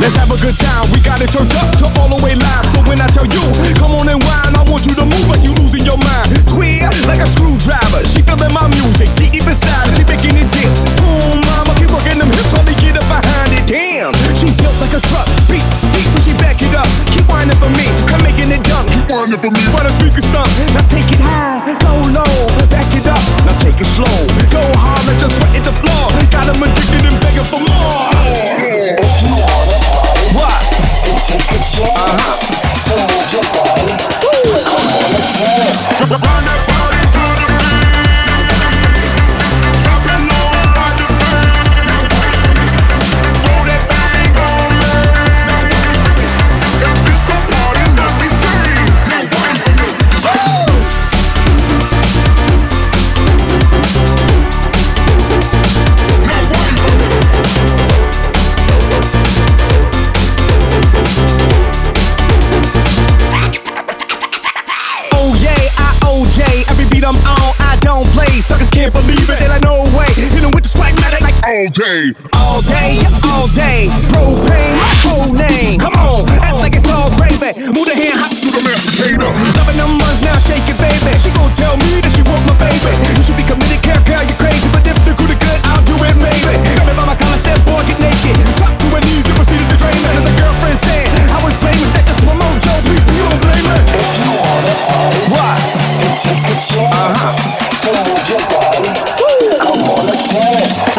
Let's have a good time. We got it turned up to all the way live. So when I tell you, come on and whine. I want you to move but you losing your mind. Queer like a screwdriver. She feeling my music deep inside. She making it dip. Boom, mama, keep working them hips while they get up behind it. Damn, she built like a truck. Beat, beat, when she back it up. Keep whining for me. I'm making it dumb. Keep whining for me. Why the speaker stunt? Now take it high, go low, back it up. Now take it slow, go hard, let your sweat hit the floor. Got them addicted and Super all day. All day, all day. Propane,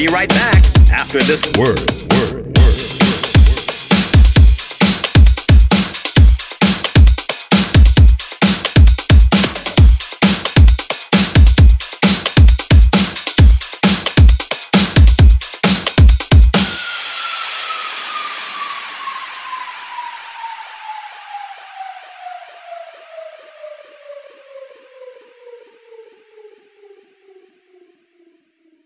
Be right back after this word.